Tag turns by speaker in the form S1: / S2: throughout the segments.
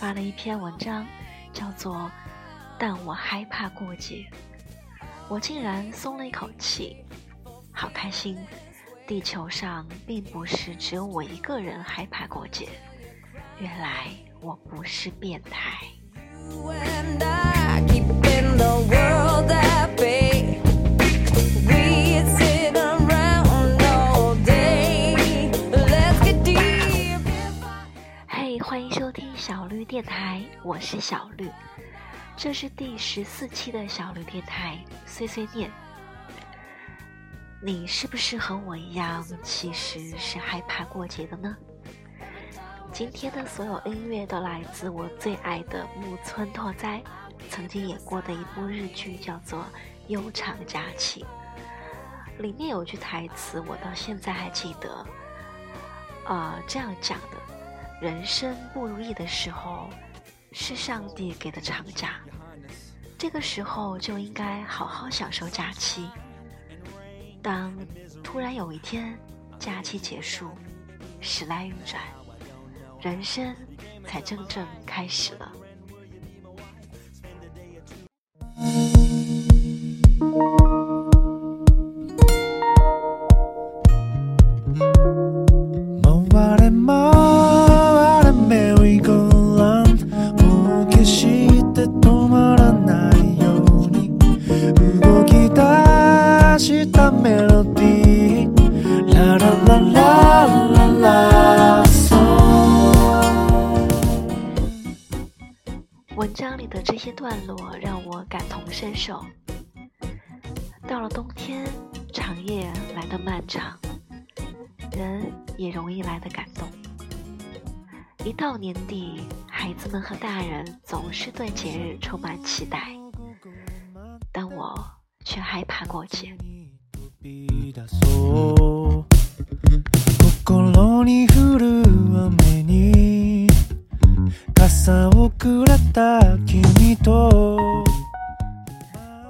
S1: 发了一篇文章，叫做《但我害怕过节》，我竟然松了一口气，好开心！地球上并不是只有我一个人害怕过节，原来我不是变态。小绿电台，我是小绿，这是第十四期的小绿电台碎碎念。你是不是和我一样，其实是害怕过节的呢？今天的所有音乐都来自我最爱的木村拓哉曾经演过的一部日剧，叫做《悠长假期》。里面有句台词，我到现在还记得，啊，这样讲的。人生不如意的时候，是上帝给的长假，这个时候就应该好好享受假期。当突然有一天假期结束，时来运转，人生才真正开始了。段落让我感同身受。到了冬天，长夜来得漫长，人也容易来得感动。一到年底，孩子们和大人总是对节日充满期待，但我却害怕过节。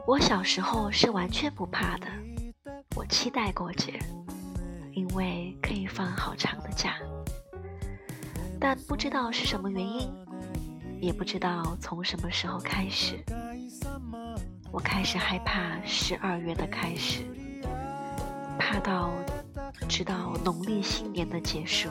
S1: 我小时候是完全不怕的，我期待过节，因为可以放好长的假。但不知道是什么原因，也不知道从什么时候开始，我开始害怕十二月的开始，怕到直到农历新年的结束。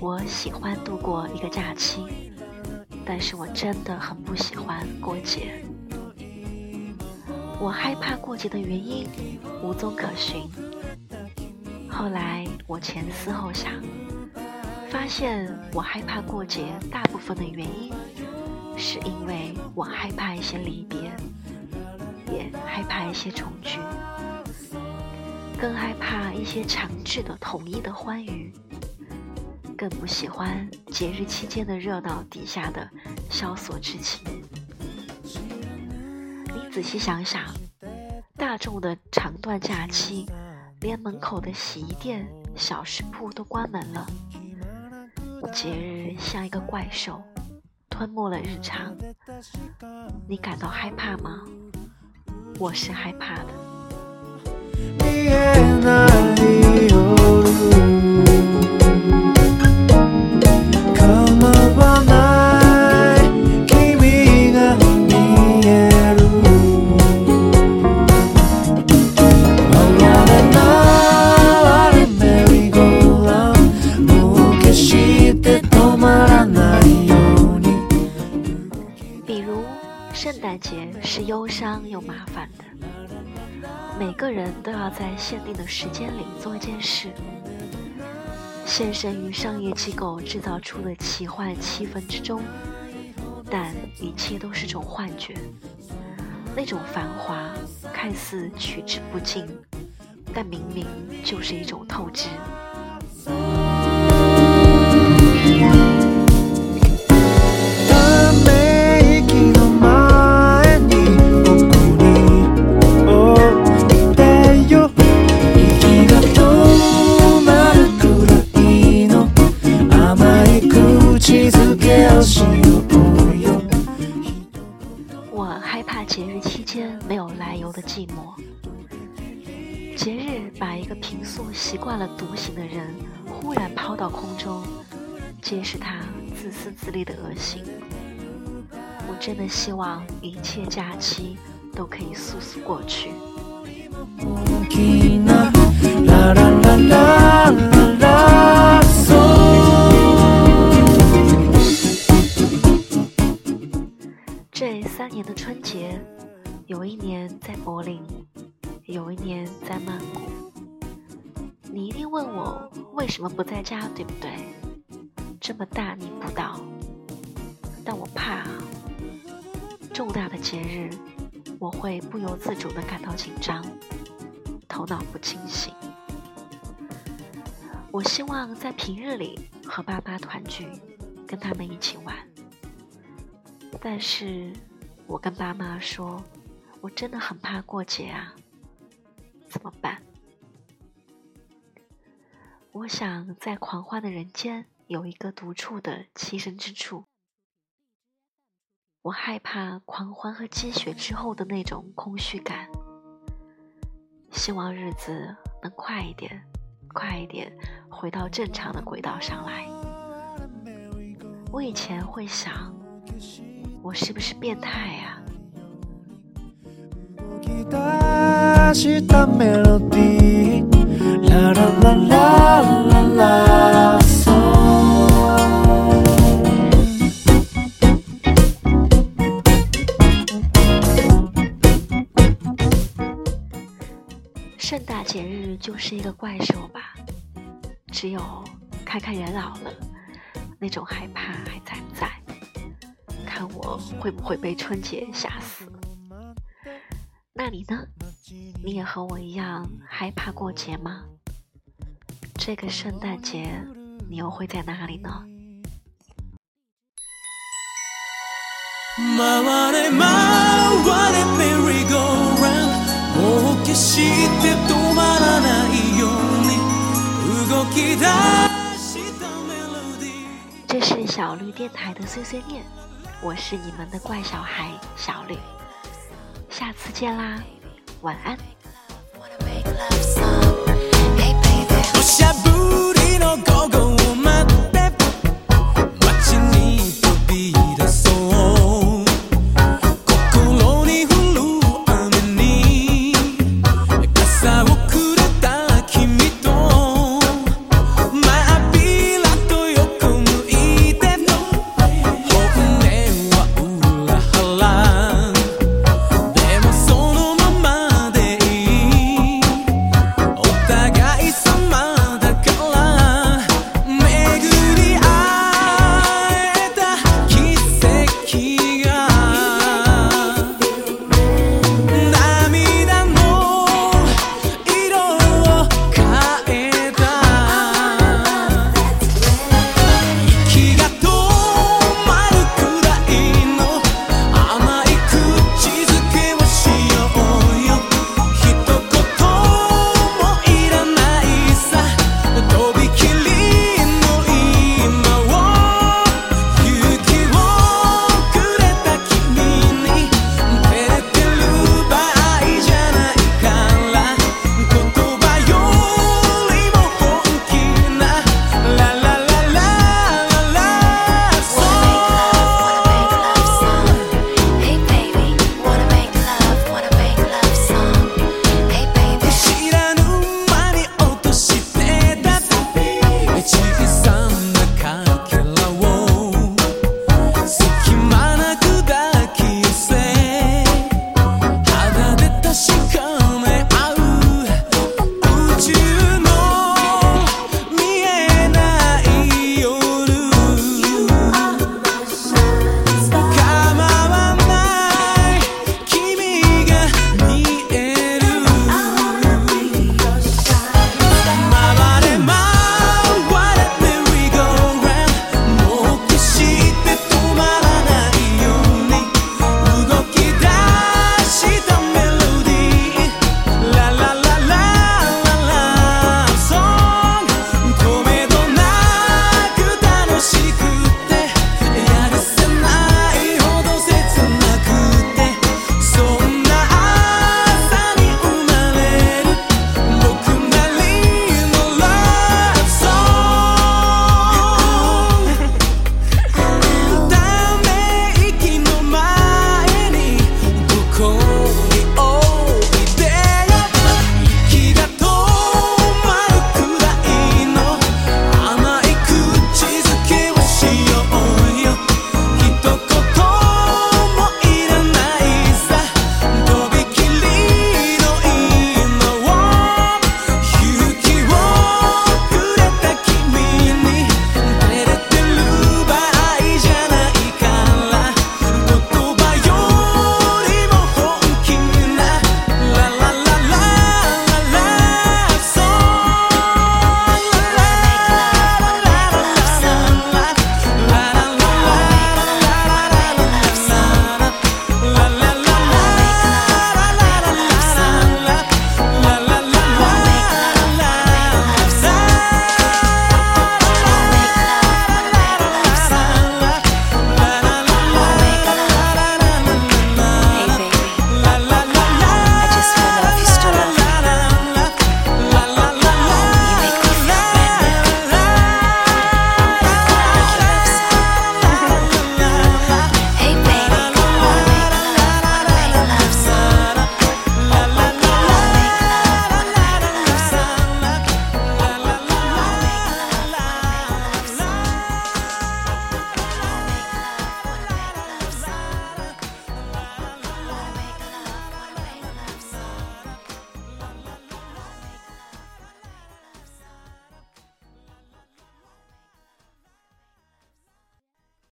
S1: 我喜欢度过一个假期，但是我真的很不喜欢过节。我害怕过节的原因无踪可寻。后来我前思后想，发现我害怕过节大部分的原因，是因为我害怕一些离别，也害怕一些重聚。更害怕一些强制的统一的欢愉，更不喜欢节日期间的热闹底下的萧索之情。你仔细想想，大众的长段假期，连门口的洗衣店、小食铺都关门了，节日像一个怪兽，吞没了日常。你感到害怕吗？我是害怕的。节是忧伤又麻烦的。每个人都要在限定的时间里做一件事，献身于商业机构制造出的奇幻气氛之中，但一切都是种幻觉。那种繁华看似取之不尽，但明明就是一种透支。怕节日期间没有来由的寂寞，节日把一个平素习惯了独行的人忽然抛到空中，皆是他自私自利的恶心。我真的希望一切假期都可以速速过去。柏林，有一年在曼谷。你一定问我为什么不在家，对不对？这么大逆不道，但我怕重大的节日，我会不由自主的感到紧张，头脑不清醒。我希望在平日里和爸妈团聚，跟他们一起玩。但是，我跟爸妈说，我真的很怕过节啊，怎么办？我想在狂欢的人间有一个独处的栖身之处。我害怕狂欢和积雪之后的那种空虚感。希望日子能快一点，快一点回到正常的轨道上来。我以前会想。我是不是变态呀？盛大节日就是一个怪兽吧？只有看看人老了，那种害怕还在不在？看我会不会被春节吓死？那你呢？你也和我一样害怕过节吗？这个圣诞节你又会在哪里呢？这是小绿电台的碎碎念。我是你们的怪小孩小绿，下次见啦。晚安。